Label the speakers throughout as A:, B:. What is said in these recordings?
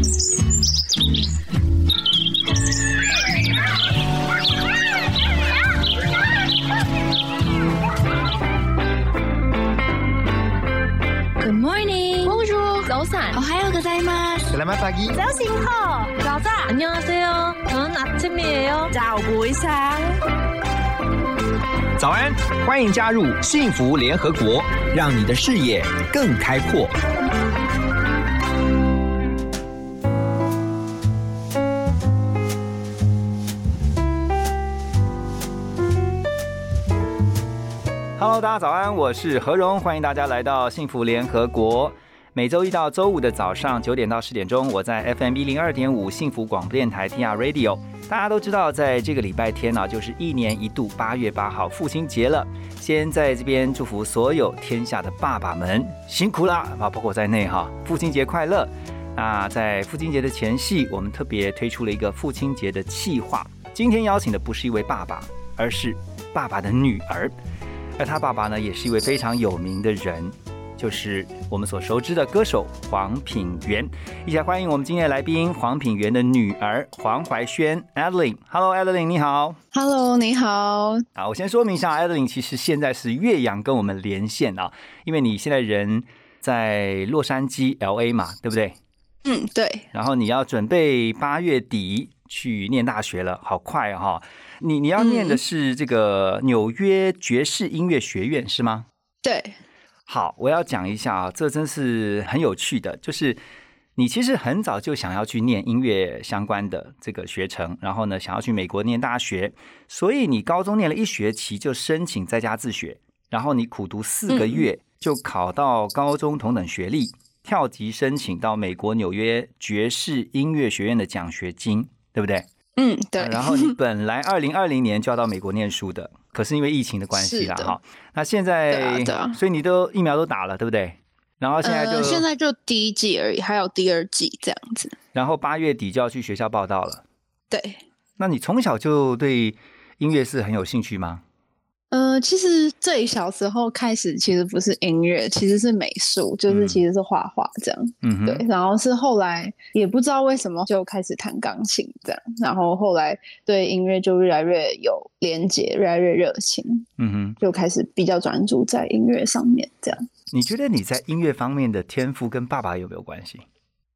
A: Good morning.
B: Bonjour.
A: 早安.
B: 오하요 고자이마스.
C: Selamat pagi.
B: 早醒好.
A: 早安. 안녕하세요. 저는 아침이에요.
B: 早不一상
C: 早安，欢迎加入幸福联合国，让你的视野更开阔。
D: 大家早安，我是何荣，欢迎大家来到幸福联合国。每周一到周五的早上九点到十点钟，我在 FM 一零二点五幸福广播电台 TR Radio。大家都知道，在这个礼拜天呢、就是一年一度八月八号父亲节了。先在这边祝福所有天下的爸爸们辛苦啦，啊，包括在内哈，父亲节快乐。那在父亲节的前夕，我们特别推出了一个父亲节的企划。今天邀请的不是一位爸爸，而是爸爸的女儿。而他爸爸呢，也是一位非常有名的人，就是我们所熟知的歌手黄品源。一起来欢迎我们今天的来宾黄品源的女儿黄怀萱 Adeline。Hello，Adeline，你好。
B: Hello，你好。
D: 啊，我先说明一下，Adeline 其实现在是岳阳跟我们连线啊，因为你现在人在洛杉矶 LA 嘛，对不对？
B: 嗯，对，
D: 然后你要准备八月底去念大学了，好快哈、你你要念的是这个纽约爵士音乐学院是吗？
B: 对，
D: 好，我要讲一下啊，这真是很有趣的，就是你其实很早就想要去念音乐相关的这个学程，然后呢，想要去美国念大学，所以你高中念了一学期就申请在家自学，然后你苦读四个月就考到高中同等学历，跳级申请到美国纽约爵士音乐学院的奖学金，对不对？
B: 嗯，对。
D: 然后你本来二零二零年就要到美国念书的，可是因为疫情的关系啦，
B: 是的
D: 哈。那现在，
B: 啊对啊
D: 所以你都疫苗都打了，对不对？然后现在就，
B: 呃、现在就第一季而已，还有第二季这样子。
D: 然后八月底就要去学校报道了。
B: 对，
D: 那你从小就对音乐是很有兴趣吗？
B: 呃，其实最小时候开始其实不是音乐，其实是美术，就是
D: 嗯
B: 其实是画画这样。
D: 嗯哼，
B: 对，然后是后来也不知道为什么就开始弹钢琴这样，然后后来对音乐就越来越有连接，越来越热情，
D: 嗯哼。
B: 就开始比较专注在音乐上面这样。
D: 你觉得你在音乐方面的天赋跟爸爸有没有关系？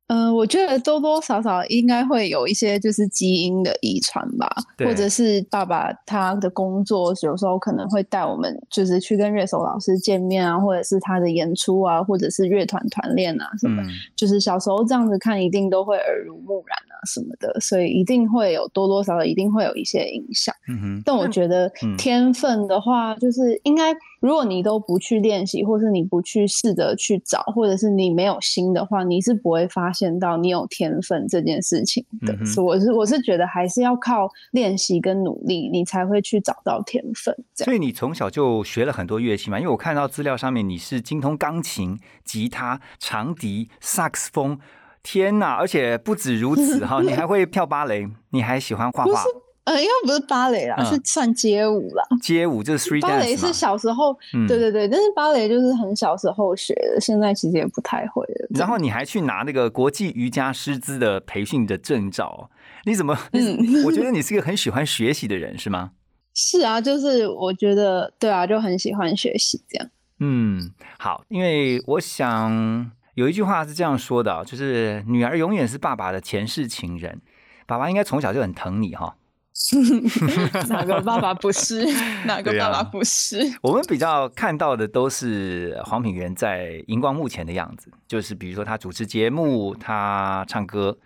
B: 呃，我觉得多多少少应该会有一些就是基因的遗传吧，或者是爸爸他的工作有时候可能会带我们就是去跟乐手老师见面啊，或者是他的演出啊，或者是乐团团练啊什么，
D: 嗯
B: 就是小时候这样子看，一定都会耳濡目染啊什么的，所以一定会有多多少少一定会有一些影响。
D: 嗯哼。
B: 但我觉得
D: 嗯
B: 天分的话，就是应该，如果你都不去练习，或是你不去试着去找，或者是你没有心的话，你是不会发现到你有天分这件事情的。
D: 嗯
B: 所以我是我是觉得还是要靠练习跟努力，你才会去找到天分。这样
D: 所以你从小就学了很多乐器嘛？因为我看到资料上面你是精通钢琴、吉他、长笛、萨克斯风。天呐！而且不止如此哈，你还会跳芭蕾，你还喜欢画画、
B: 呃，应该不是芭蕾啦，
D: 嗯
B: 是算街舞啦。
D: 街舞，就是 street
B: 芭蕾是。小时候，
D: 嗯
B: 对对对，但是芭蕾就是很小时候学的，现在其实也不太会了。
D: 然后你还去拿那个国际瑜伽师资的培训的证照，你怎么？
B: 嗯
D: 我觉得 你是一个很喜欢学习的人，是吗？
B: 是啊，就是我觉得对啊，就很喜欢学习这样。
D: 嗯，好，因为我想有一句话是这样说的啊，就是女儿永远是爸爸的前世情人，爸爸应该从小就很疼你哈。
B: 哪个爸爸不是？哪个爸爸不是？
D: 我们比较看到的都是黄品源在荧光幕前的样子，就是比如说他主持节目，他唱歌。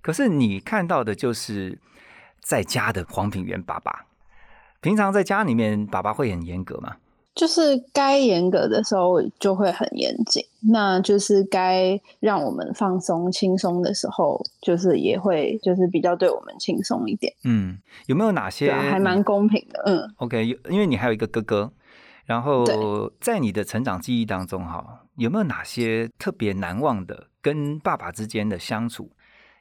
D: 可是你看到的就是在家的黄品源爸爸。平常在家里面，爸爸会很严格吗？
B: 就是该严格的时候就会很严谨，那就是该让我们放松轻松的时候，就是也会就是比较对我们轻松一点，
D: 嗯，有没有哪些
B: 还蛮公平的，嗯。
D: OK？有因为你还有一个哥哥，然后在你的成长记忆当中，哈，有没有哪些特别难忘的跟爸爸之间的相处？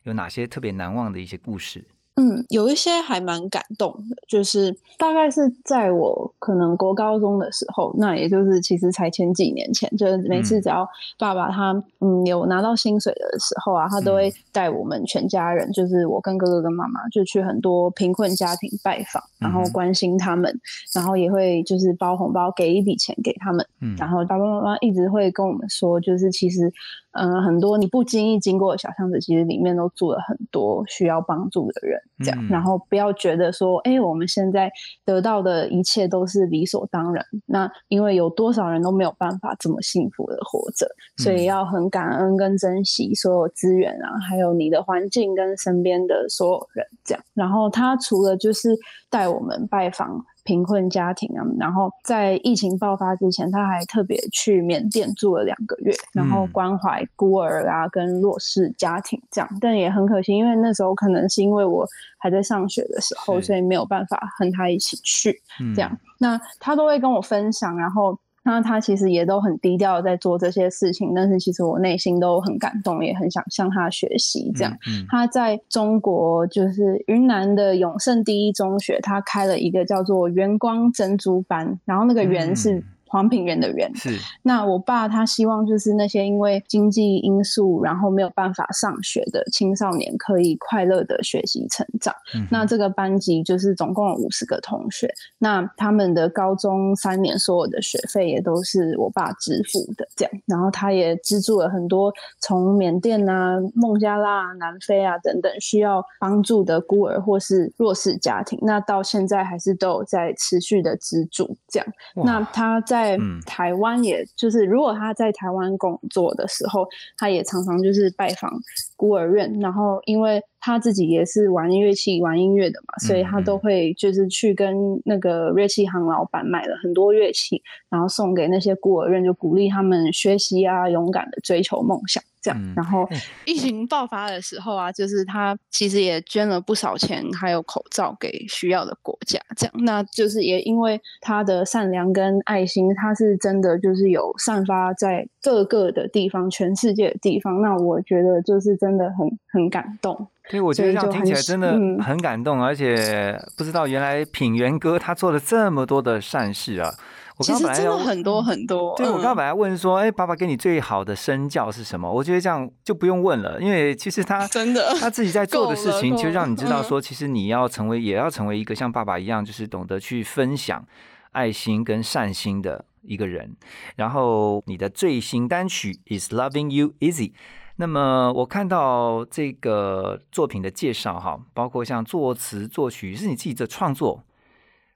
D: 有哪些特别难忘的一些故事？
B: 嗯，有一些还蛮感动的，就是大概是在我可能国高中的时候，那也就是其实才前几年前，就是每次只要爸爸他嗯有拿到薪水的时候啊，他都会带我们全家人，就是我跟哥哥跟妈妈，就去很多贫困家庭拜访，然后关心他们，然后也会就是包红包给一笔钱给他们，
D: 嗯。
B: 然后爸爸妈妈一直会跟我们说，就是其实。嗯，很多你不经意经过的小巷子，其实里面都住了很多需要帮助的人，这样。
D: 嗯
B: 然后不要觉得说，哎，我们现在得到的一切都是理所当然。那因为有多少人都没有办法这么幸福的活着，所以
D: 嗯
B: 要很感恩跟珍惜所有资源啊，还有你的环境跟身边的所有人，这样。然后他除了就是带我们拜访贫困家庭啊，然后在疫情爆发之前，他还特别去缅甸住了两个月，然后
D: 嗯
B: 关怀孤儿啊跟弱势家庭这样。但也很可惜，因为那时候可能是因为我还在上学的时候，所以没有办法和他一起去。
D: 嗯
B: 这样，那他都会跟我分享，然后那他其实也都很低调在做这些事情，但是其实我内心都很感动，也很想向他学习。这样，
D: 嗯，嗯
B: 他在中国就是云南的永盛第一中学，他开了一个叫做圆光珍珠班，然后那个圆是
D: 嗯
B: 黄品源的人，
D: 是
B: 那我爸他希望就是那些因为经济因素然后没有办法上学的青少年可以快乐的学习成长。
D: 嗯
B: 那这个班级就是总共有五十个同学，那他们的高中三年所有的学费也都是我爸支付的，这样。然后他也资助了很多从缅甸啊、孟加拉啊、南非啊等等需要帮助的孤儿或是弱势家庭，那到现在还是都有在持续的资助这样。那他在
D: 嗯。
B: 台湾，也就是如果他在台湾工作的时候，他也常常就是拜访孤儿院，然后因为他自己也是玩乐器、玩音乐的嘛，所以他
D: 嗯
B: 都会就是去跟那个乐器行老板买了很多乐器，然后送给那些孤儿院，就鼓励他们学习啊，勇敢的追求梦想。这样
D: 嗯，
B: 然后
D: 哎
B: 疫情爆发的时候啊，就是他其实也捐了不少钱，还有口罩给需要的国家。这样，那就是也因为他的善良跟爱心，他是真的就是有散发在各个的地方，全世界的地方。那我觉得就是真的很很感动。
D: 对，我觉得这样听起来真的
B: 嗯
D: 很感动，而且不知道原来品源哥他做了这么多的善事啊！我
B: 其实真的
D: 刚刚本来要
B: 很多很多。
D: 对，我刚刚
B: 嗯
D: 本来问说，哎，爸爸给你最好的身教是什么？我觉得这样就不用问了，因为其实他
B: 真的
D: 他自己在做的事情，就让你知道说，其实你要成为，也要成为一个像爸爸一样，就是懂得去分享爱心跟善心的一个人。然后你的最新单曲《Is Loving You Easy》。那么我看到这个作品的介绍哈，包括像作词作曲是你自己的创作，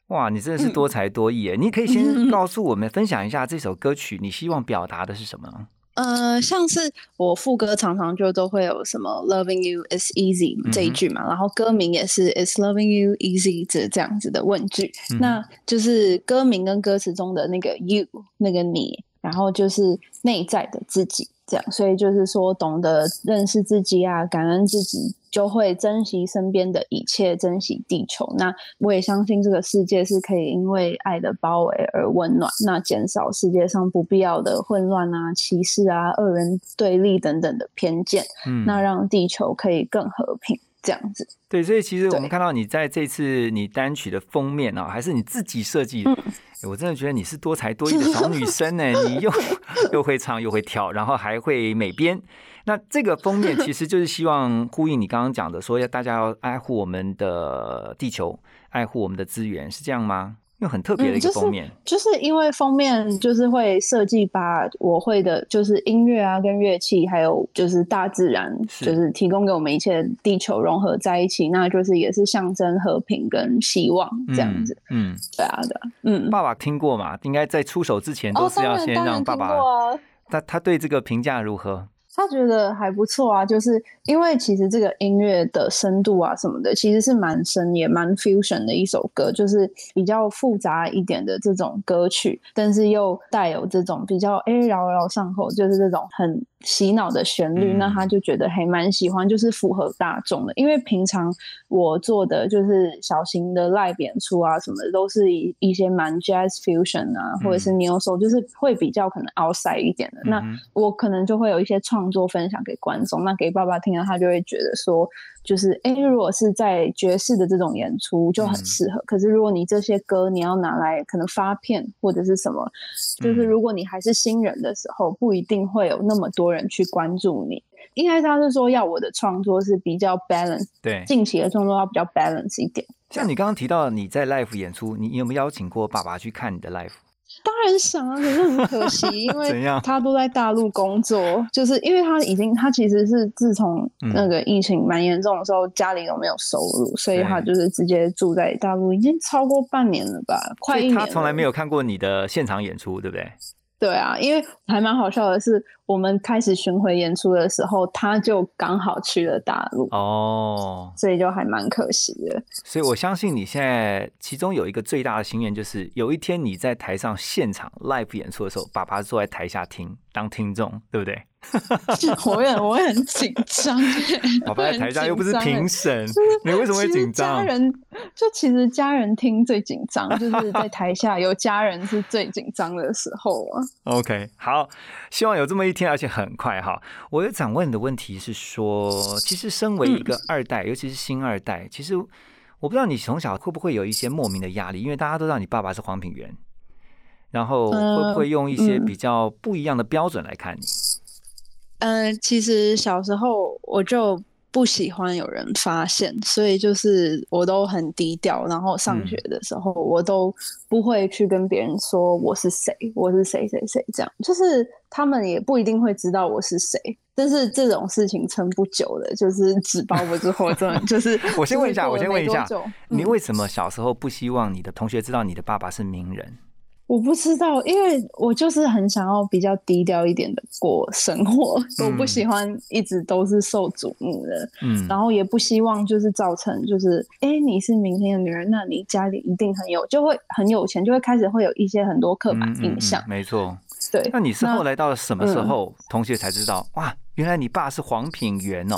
D: 哇，你真的是多才多艺诶！你可以先告诉我们分享一下这首歌曲，你希望表达的是什么？
B: 呃，像是我副歌常常就都会有什么 “loving you is easy” 这一句嘛，然后歌名也是 “is loving you easy” 这这样子的问句，
D: 嗯
B: 那就是歌名跟歌词中的那个 “you” 那个你，然后就是内在的自己，这样，所以就是说懂得认识自己啊，感恩自己，就会珍惜身边的一切，珍惜地球。那我也相信这个世界是可以因为爱的包围而温暖，那减少世界上不必要的混乱啊、歧视啊、二人对立等等的偏见，
D: 嗯
B: 那让地球可以更和平。这样子，
D: 对，所以其实我们看到你在这次你单曲的封面啊，还是你自己设计的。
B: 嗯
D: 诶我真的觉得你是多才多艺的小女生呢，你又 又会唱又会跳，然后还会美编。那这个封面其实就是希望呼应你刚刚讲的，说要大家要爱护我们的地球，爱护我们的资源，是这样吗？因为很特别的一个
B: 嗯就是
D: 封面，
B: 就是因为封面就是会设计把我会的，就是音乐啊跟乐器，还有就是大自然，就是提供给我们一切地球融合在一起，那就是也是象征和平跟希望这样子。
D: 嗯。嗯，
B: 对啊，对啊，嗯。
D: 爸爸听过嘛？应该在出手之前都
B: 哦，
D: 是要先让爸爸。他他对这个评价如何？
B: 他觉得还不错啊，就是因为其实这个音乐的深度啊什么的，其实是蛮深也蛮 fusion 的一首歌，就是比较复杂一点的这种歌曲，但是又带有这种比较哎饶饶上口，就是这种很洗脑的旋律，
D: 嗯
B: 那他就觉得还蛮喜欢，就是符合大众的。因为平常我做的就是小型的 live 演出啊，什么的，都是一一些蛮 jazz fusion 啊，或者是 neo soul，就是会比较可能 outside 一点的。那我可能就会有一些创作分享给观众，那给爸爸听了，他就会觉得说，就是哎，诶如果是在爵士的这种演出就很
D: 嗯
B: 适合。可是如果你这些歌你要拿来可能发片或者是什么，就是
D: 嗯
B: 如果你还是新人的时候，不一定会有那么多人去关注你。应该他是说要我的创作是比较 balance，
D: 对，
B: 近期的创作要比较 balance 一点。
D: 像你刚刚提到你在 live 演出，你你有没有邀请过爸爸去看你的 live？
B: 当然想啊，可是很可惜，因
D: 怎
B: 为他都在大陆工作，就是因为他已经他其实是自从
D: 嗯
B: 那个疫情蛮严重的时候，家里都没有收入，所以他就是直接住在大陆，已经超过半年了吧，快一年。
D: 他从来没有看过你的现场演出，对不对？
B: 对啊，因为还蛮好笑的是，我们开始巡回演出的时候，他就刚好去了大陆，
D: 哦，
B: 所以就还蛮可惜的。
D: 所以我相信你现在其中有一个最大的心愿，就是有一天你在台上现场 live 演出的时候，爸爸坐在台下听当听众，对不对？
B: 我会很我也很紧张，
D: 爸爸在台下又不是评审，你为什么会紧张
B: 家？人就其实家人听最紧张，就是在台下有家人是最紧张的时候啊。
D: OK，好，希望有这么一天，而且很快哈。我有想问的问题是说，其实身为一个
B: 嗯
D: 二代，尤其是新二代，其实我不知道你从小会不会有一些莫名的压力，因为大家都知道你爸爸是黄品源，然后会不会用一些
B: 嗯
D: 比较不一样的标准来看你？
B: 嗯，其实小时候我就不喜欢有人发现，所以就是我都很低调。然后上学的时候，我都不会去跟别人说我是谁，我是谁谁谁这样。就是他们也不一定会知道我是谁，但是这种事情撑不久的，就是纸包不住火，真的就是。
D: 我先问一下，我先问一下你为什么小时候不希望你的同学知道你的爸爸是名人？
B: 我不知道，因为我就是很想要比较低调一点的过生活，我不喜欢一直都是受瞩目的，
D: 嗯，
B: 然后也不希望就是造成就是，哎，你是明星的女人，那你家里一定很有，就会很有钱，就会开始会有一些很多刻板
D: 嗯嗯嗯
B: 印象。
D: 没错。
B: 对，
D: 那你是
B: 那
D: 后来到了什么时
B: 嗯
D: 候，同学才知道哇，原来你爸是黄品源哦？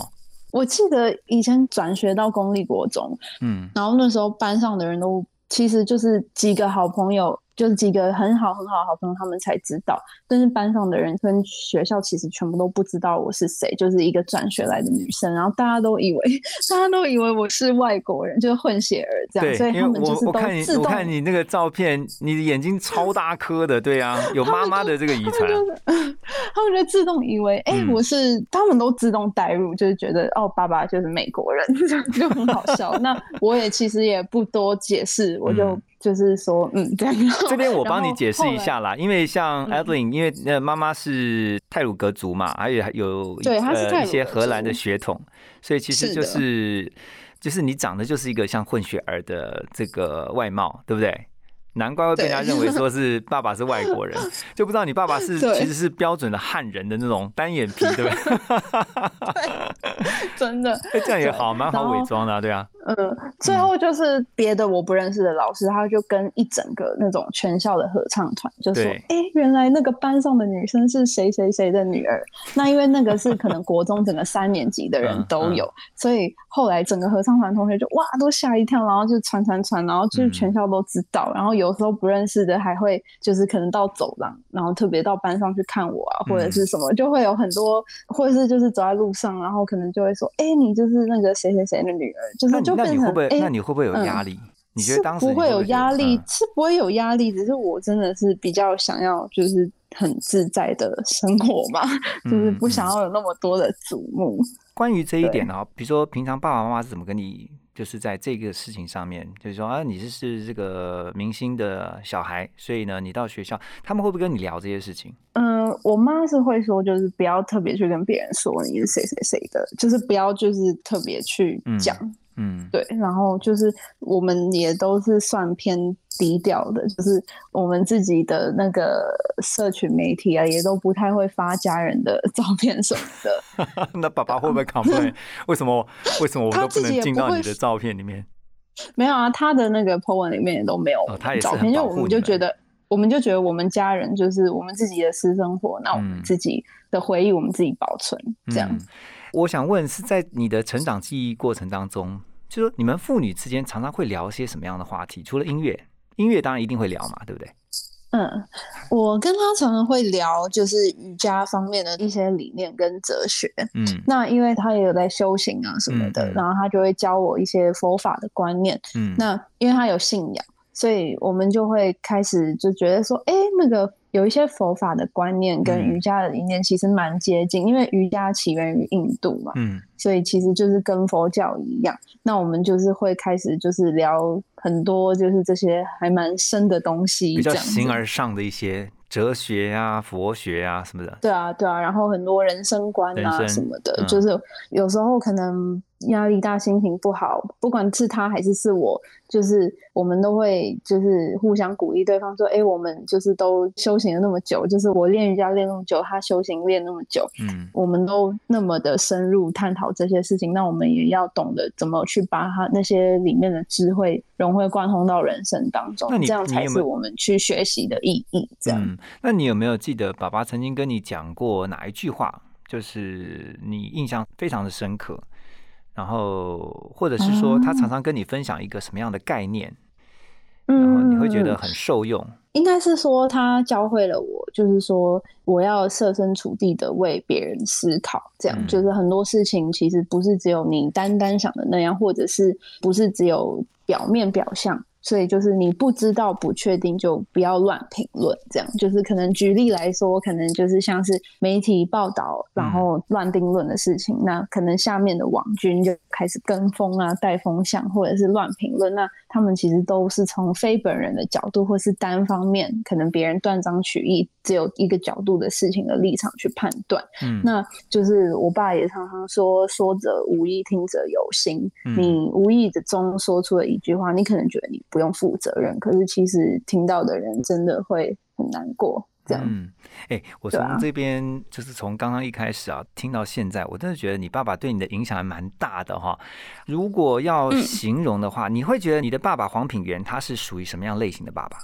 B: 我记得以前转学到公立国中，
D: 嗯
B: 然后那时候班上的人都其实就是几个好朋友，就是几个很好很好的好朋友，他们才知道。但是班上的人跟学校其实全部都不知道我是谁，就是一个转学来的女生。然后大家都以为，大家都以为我是外国人，就是混血儿这样，
D: 对，
B: 所以
D: 因为
B: 他们就是
D: 看你
B: 自动。
D: 我看你那个照片，你的眼睛超大颗的，对啊，有 妈妈的这个遗传。
B: 他们就自动以为，哎、
D: 嗯
B: 我是，他们都自动带入，就是觉得，哦，爸爸就是美国人，就很好笑。那我也其实也不多解释，我就
D: 嗯
B: 就是说，嗯，这样。
D: 这边我帮你解释一下啦，因为像
B: Evelyn，、
D: 嗯、因为呃妈妈是泰鲁格族嘛，还有有
B: 对她是
D: 呃一些荷兰的血统，所以其实就
B: 是
D: 是就是你长得就是一个像混血儿的这个外貌，对不对？难怪会被人家认为说是爸爸是外国人，就不知道你爸爸是其实是标准的汉人的那种单眼皮，对不对？
B: 真的，
D: 哎这样也好，蛮好伪装的、啊，对啊。
B: 嗯，最后就是别的我不认识的老师，他就跟一整个那种全校的合唱团就说
D: 对：“
B: 哎、原来那个班上的女生是谁谁谁的女儿。”那因为那个是可能国中整个三年级的人
D: 嗯
B: 都有，所以后来整个合唱团同学就哇都吓一跳，然后就传传传，然后就是
D: 嗯。
B: 全校都知道，然后有时候不认识的还会就是可能到走廊，然后特别到班上去看我啊，或者
D: 嗯
B: 是什么，就会有很多，或者是就是走在路上，然后可能就会说：“哎、你就是那个谁谁谁的女儿。”就是就
D: 那你那
B: 变成哎。
D: 你会不会？那你会不会有
B: 嗯
D: 压力？你觉得当时
B: 不会有压力，
D: 嗯
B: 是不会有压力，只是我真的是比较想要就是很自在的生活嘛，就是不想要有那么多的瞩目。
D: 关于这一点呢、比如说平常爸爸妈妈是怎么跟你，就是在这个事情上面，就是说啊，你是是这个明星的小孩，所以呢，你到学校，他们会不会跟你聊这些事情？
B: 嗯，我妈是会说，就是不要特别去跟别人说你是谁谁谁的，就是不要就是特别去讲。
D: 嗯，
B: 对，然后就是我们也都是算偏低调的，就是我们自己的那个社群媒体啊，也都不太会发家人的 照片什么的。
D: 那爸爸会不会 complain？为什么为什么我都不能进到你的照片里面？
B: 没有啊，他的那个 po 文里面也都没有
D: 哦他也
B: 照片，就我就觉得，我们就觉得我们家人就是我们自己的私生活，那我们
D: 嗯
B: 自己的回忆我们自己保存，这样。
D: 嗯我想问是在你的成长记忆过程当中，就说你们父女之间常常会聊些什么样的话题？除了音乐，音乐当然一定会聊嘛，对不对？
B: 嗯，我跟他常常会聊就是瑜伽方面的一些理念跟哲学。
D: 嗯
B: 那因为他也有在修行啊什么的，然后他就会教我一些佛法的观念。
D: 嗯，
B: 那因为他有信仰，所以我们就会开始就觉得说，哎，那个有一些佛法的观念跟
D: 嗯
B: 瑜伽的理念其实蛮接近，因为瑜伽起源于印度嘛，
D: 嗯
B: 所以其实就是跟佛教一样。那我们就是会开始就是聊很多就是这些还蛮深的东西，
D: 比较形而上的一些哲学啊、佛学啊什么的。
B: 对啊，对啊，然后很多人生观啊什么的，
D: 嗯
B: 就是有时候可能压力大、心情不好，不管是他还是是我，就是我们都会就是互相鼓励对方说，哎，我们就是都修行了那么久，就是我练瑜伽练那么久，他修行练那么久，
D: 嗯
B: 我们都那么的深入探讨这些事情，那我们也要懂得怎么去把他那些里面的智慧融会贯通到人生当中
D: 那你，
B: 这样才是我们去学习的意义。这样，
D: 嗯，那你有没有记得爸爸曾经跟你讲过哪一句话，就是你印象非常的深刻？然后，或者是说，他常常跟你分享一个什么样的概念，然后你会觉得
B: 嗯
D: 很受用。
B: 应该是说他教会了我，就是说我要设身处地的为别人思考，这样、
D: 嗯
B: 就是很多事情其实不是只有你单单想的那样，或者是不是只有表面表象。所以就是你不知道、不确定，就不要乱评论。这样就是可能举例来说，可能就是像是媒体报道，然后乱定论的事情，那可能下面的网军就开始跟风啊、带风向，或者是乱评论。那他们其实都是从非本人的角度，或是单方面，可能别人断章取义，只有一个角度的事情的立场去判断。
D: 嗯，
B: 那就是我爸也常常说：“说者无意，听者有心。
D: 嗯
B: 你无意的中说出了一句话，你可能觉得你不用负责任，可是其实听到的人真的会很难过。这样，
D: 嗯，哎、我从这边就是从刚刚一开始啊，听到现在，我真的觉得你爸爸对你的影响还蛮大的哈。如果要
B: 嗯
D: 形容的话，你会觉得你的爸爸黄品源他是属于什么样类型的爸爸？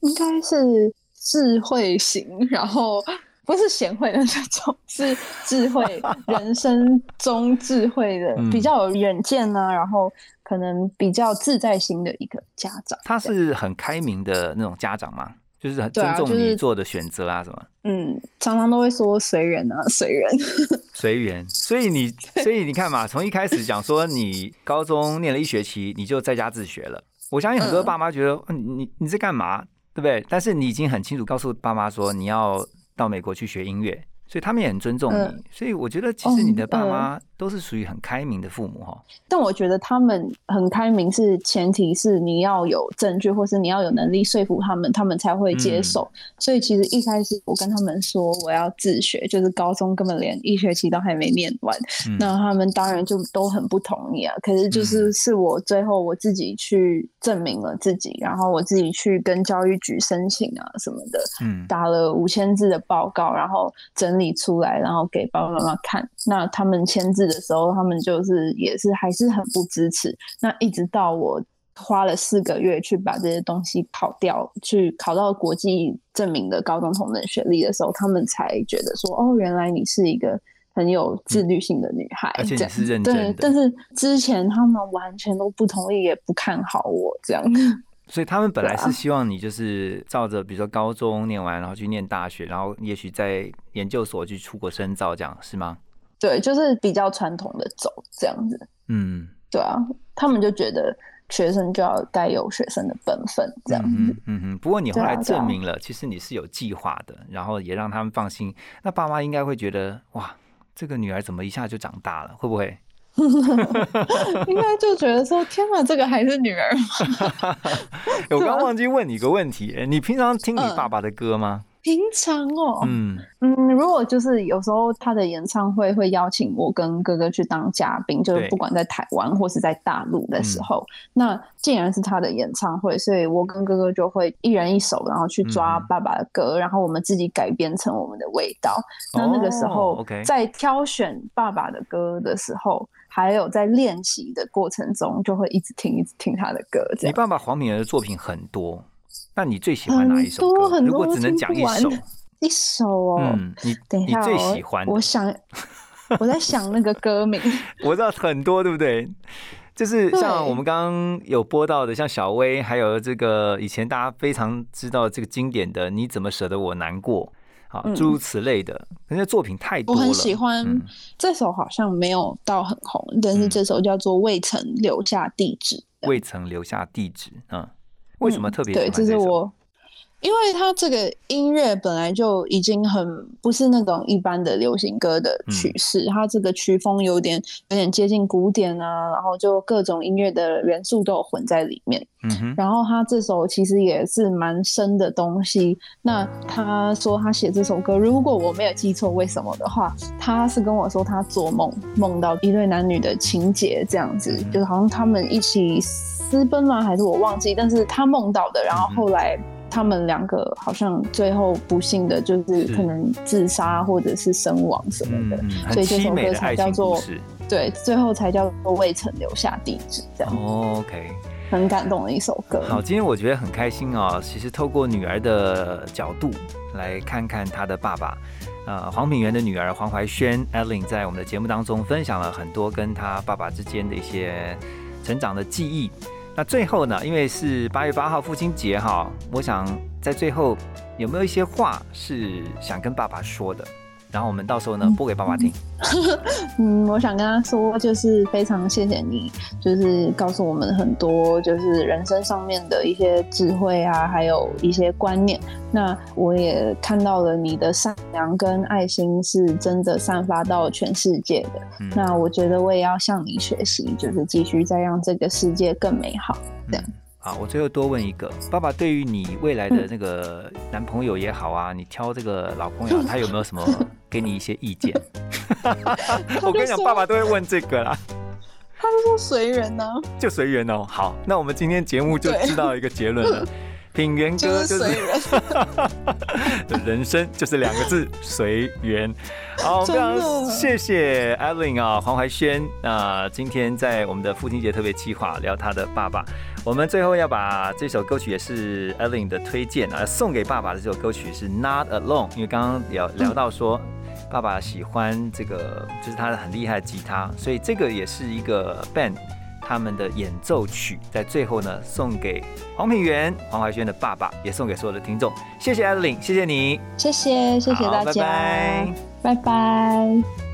B: 应该是智慧型，然后不是贤惠的那种，是智慧 人生中智慧的，
D: 嗯
B: 比较有远见啊，然后可能比较自在心的一个家长。
D: 他是很开明的那种家长吗？就是很尊重你做的选择啊，什么
B: 嗯，常常都会说随缘啊，随缘。
D: 随缘。所以你，所以你看嘛，从一开始讲说你高中念了一学期，你就在家自学了。我相信很多
B: 嗯
D: 爸妈觉得，嗯、你你在干嘛，对不对？但是你已经很清楚告诉爸妈说你要到美国去学音乐，所以他们也很尊重你。
B: 嗯
D: 所以我觉得其实你的爸
B: 嗯
D: 妈都是属于很开明的父母哈。
B: 但我觉得他们很开明，是前提是你要有证据，或是你要有能力说服他们，他们才会接受。所以其实一开始我跟他们说我要自学，就是高中根本连一学期都还没念完，
D: 嗯
B: 那他们当然就都很不同意啊。可是就是
D: 嗯
B: 是我最后我自己去证明了自己，然后我自己去跟教育局申请啊什么的，
D: 嗯
B: 打了五千字的报告，然后整理出来，然后给爸爸妈妈看。那他们签字的时候，他们就是也是还是很不支持。那一直到我花了四个月去把这些东西考掉，去考到国际证明的高中同等学历的时候，他们才觉得说，哦，原来你是一个。很有自律性的女孩，
D: 而且你是认真的
B: 对，但是之前他们完全都不同意，也不看好我这样。
D: 所以他们本来是希望你就是照着，比如说高中念完，然后去念大学，然后也许在研究所去出国深造，这样是吗？
B: 对，就是比较传统的走这样子。
D: 嗯，
B: 对啊，他们就觉得学生就要该有学生的本分，这样子。
D: 嗯哼嗯哼。不过你后来证明了，其实你是有计划的，然后也让他们放心。那爸妈应该会觉得，哇，这个女儿怎么一下就长大了？会不会？
B: 应该就觉得说，天哪，这个还是女儿吗？
D: 我刚刚忘记问你一个问题，你平常听你
B: 嗯。
D: 爸爸的歌吗？
B: 平常哦，
D: 嗯。
B: 嗯，如果就是有时候他的演唱会会邀请我跟哥哥去当嘉宾，就是不管在台湾或是在大陆的时候，那既然是他的演唱会，所以我跟哥哥就会一人一首，然后去抓
D: 嗯。
B: 爸爸的歌，然后我们自己改编成我们的味道。那那个时
D: 哦
B: 候在挑选爸爸的歌的时候，还有在练习的过程中，就会一直听一直听他的歌，这样。
D: 你爸爸黄敏儿的作品很多，那你最喜欢哪一首歌？
B: 很多很多
D: 如果只能讲一首，
B: 一首哦，
D: 嗯，你
B: 等一下、哦，
D: 你最喜欢的
B: 我想，我在想那个歌名，
D: 我知道很多，对不对？就是像我们刚刚有播到的，像小薇，还有这个以前大家非常知道这个经典的《你怎么舍得我难过》啊，
B: 嗯
D: 诸如此类的，人家作品太多了。
B: 我很喜欢、
D: 嗯
B: 这首，好像没有到很红，但是
D: 嗯
B: 这首叫做《未曾留下地址》。
D: 未曾留下地址，嗯，为什么特别喜
B: 对，
D: 欢首？
B: 这是我，因为他这个音乐本来就已经很不是那种一般的流行歌的
D: 嗯
B: 曲式，他这个曲风有点有点接近古典啊，然后就各种音乐的元素都有混在里面。
D: 嗯哼，
B: 然后他这首其实也是蛮深的东西。那他说他写这首歌，如果我没有记错，为什么的话，他是跟我说他做梦梦到一对男女的情节，这样子，
D: 嗯
B: 就是好像他们一起私奔吗？还是我忘记？但是他梦到的，然后
D: 嗯
B: 后来。他们两个好像最后不幸的就是
D: 是
B: 可能自杀或者是身亡什么的，所以这首歌才叫做。对，最后才叫做未曾留下地址，这样、
D: 哦 OK，
B: 很感动的一首歌。
D: 好，今天我觉得很开心哦。其实透过女儿的角度来看看她的爸爸，呃，黄品源的女儿黄怀萱 Ellen 在我们的节目当中分享了很多跟她爸爸之间的一些成长的记忆。那最后呢，因为是八月八号父亲节哈，我想在最后有没有一些话是想跟爸爸说的？然后我们到时候呢播给爸爸听。
B: 嗯，我想跟他说，就是非常谢谢你，就是告诉我们很多就是人生上面的一些智慧啊，还有一些观念。那我也看到了你的善良跟爱心是真的散发到全世界的。
D: 嗯
B: 那我觉得我也要向你学习，就是继续再让这个世界更美好。这样
D: 嗯好，我最后多问一个，爸爸对于你未来的那个男朋友也好啊，你挑这个老公也好，他有没有什么给你一些意见？我跟你讲，爸爸都会问这个啦，
B: 他就说随缘呢，
D: 就随缘哦。好，那我们今天节目就知道一个结论了。品源哥就是
B: 是随缘。
D: 人生就是两个字随缘。好，非常
B: 的
D: 谢谢 Evelyn 啊，黄怀轩啊、今天在我们的父亲节特别计划聊他的爸爸。我们最后要把这首歌曲也是 Evelyn 的推荐啊，送给爸爸的这首歌曲是 Not Alone，因为刚刚聊聊到说。爸爸喜欢这个，就是他的很厉害的吉他，所以这个也是一个 band 他们的演奏曲，在最后呢送给黄品源、黄怀轩的爸爸，也送给所有的听众。谢谢 Evelyn，谢谢你，
B: 谢谢，谢谢大家，
D: 拜。
B: 拜拜